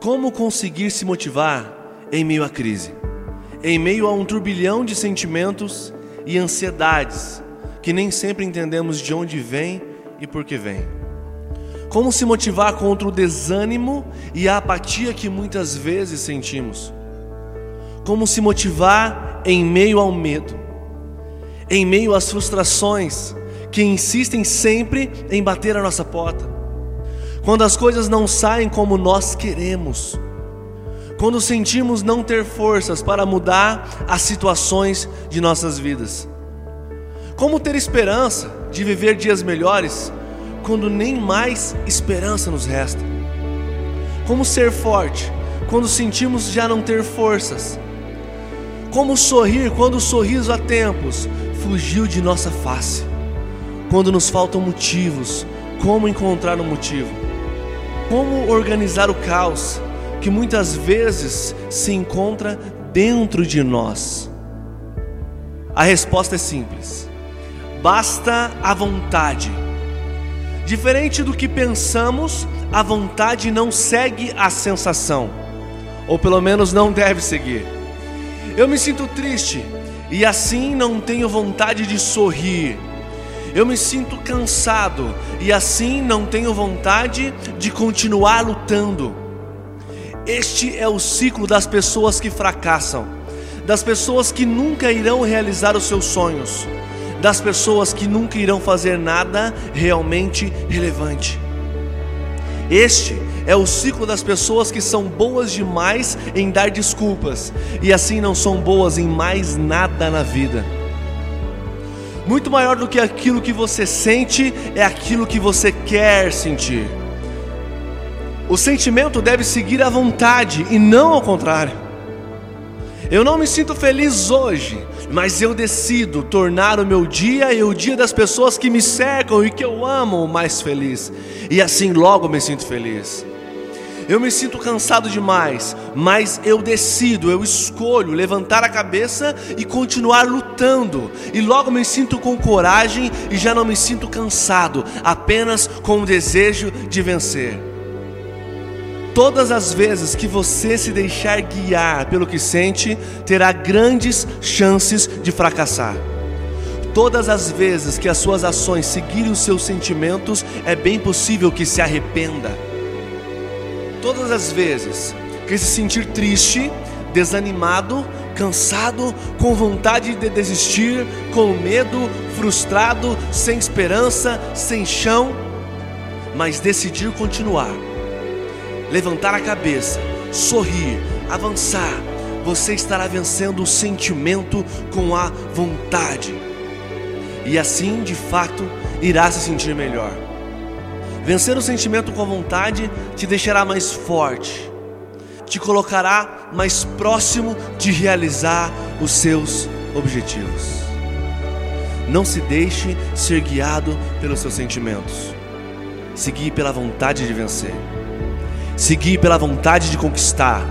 Como conseguir se motivar em meio à crise? Em meio a um turbilhão de sentimentos e ansiedades que nem sempre entendemos de onde vem e por que vem. Como se motivar contra o desânimo e a apatia que muitas vezes sentimos? Como se motivar em meio ao medo, em meio às frustrações que insistem sempre em bater a nossa porta? Quando as coisas não saem como nós queremos, quando sentimos não ter forças para mudar as situações de nossas vidas. Como ter esperança de viver dias melhores quando nem mais esperança nos resta? Como ser forte quando sentimos já não ter forças? Como sorrir quando o sorriso há tempos fugiu de nossa face? Quando nos faltam motivos, como encontrar um motivo? Como organizar o caos que muitas vezes se encontra dentro de nós? A resposta é simples: basta a vontade. Diferente do que pensamos, a vontade não segue a sensação, ou pelo menos não deve seguir. Eu me sinto triste e assim não tenho vontade de sorrir eu me sinto cansado e assim não tenho vontade de continuar lutando. Este é o ciclo das pessoas que fracassam, das pessoas que nunca irão realizar os seus sonhos, das pessoas que nunca irão fazer nada realmente relevante. Este é o ciclo das pessoas que são boas demais em dar desculpas e assim não são boas em mais nada na vida. Muito maior do que aquilo que você sente é aquilo que você quer sentir. O sentimento deve seguir a vontade e não ao contrário. Eu não me sinto feliz hoje, mas eu decido tornar o meu dia e o dia das pessoas que me cercam e que eu amo mais feliz. E assim logo me sinto feliz. Eu me sinto cansado demais, mas eu decido, eu escolho levantar a cabeça e continuar lutando. E logo me sinto com coragem e já não me sinto cansado, apenas com o desejo de vencer. Todas as vezes que você se deixar guiar pelo que sente, terá grandes chances de fracassar. Todas as vezes que as suas ações seguirem os seus sentimentos, é bem possível que se arrependa. Todas as vezes que se sentir triste, desanimado, cansado, com vontade de desistir, com medo, frustrado, sem esperança, sem chão, mas decidir continuar, levantar a cabeça, sorrir, avançar, você estará vencendo o sentimento com a vontade. E assim, de fato, irá se sentir melhor. Vencer o sentimento com vontade te deixará mais forte, te colocará mais próximo de realizar os seus objetivos. Não se deixe ser guiado pelos seus sentimentos. Seguir pela vontade de vencer. Seguir pela vontade de conquistar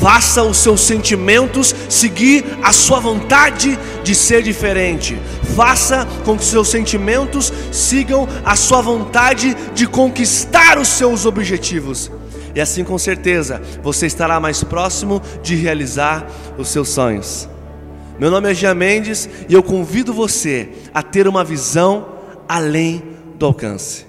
Faça os seus sentimentos seguir a sua vontade de ser diferente. Faça com que seus sentimentos sigam a sua vontade de conquistar os seus objetivos. E assim, com certeza, você estará mais próximo de realizar os seus sonhos. Meu nome é Gia Mendes e eu convido você a ter uma visão além do alcance.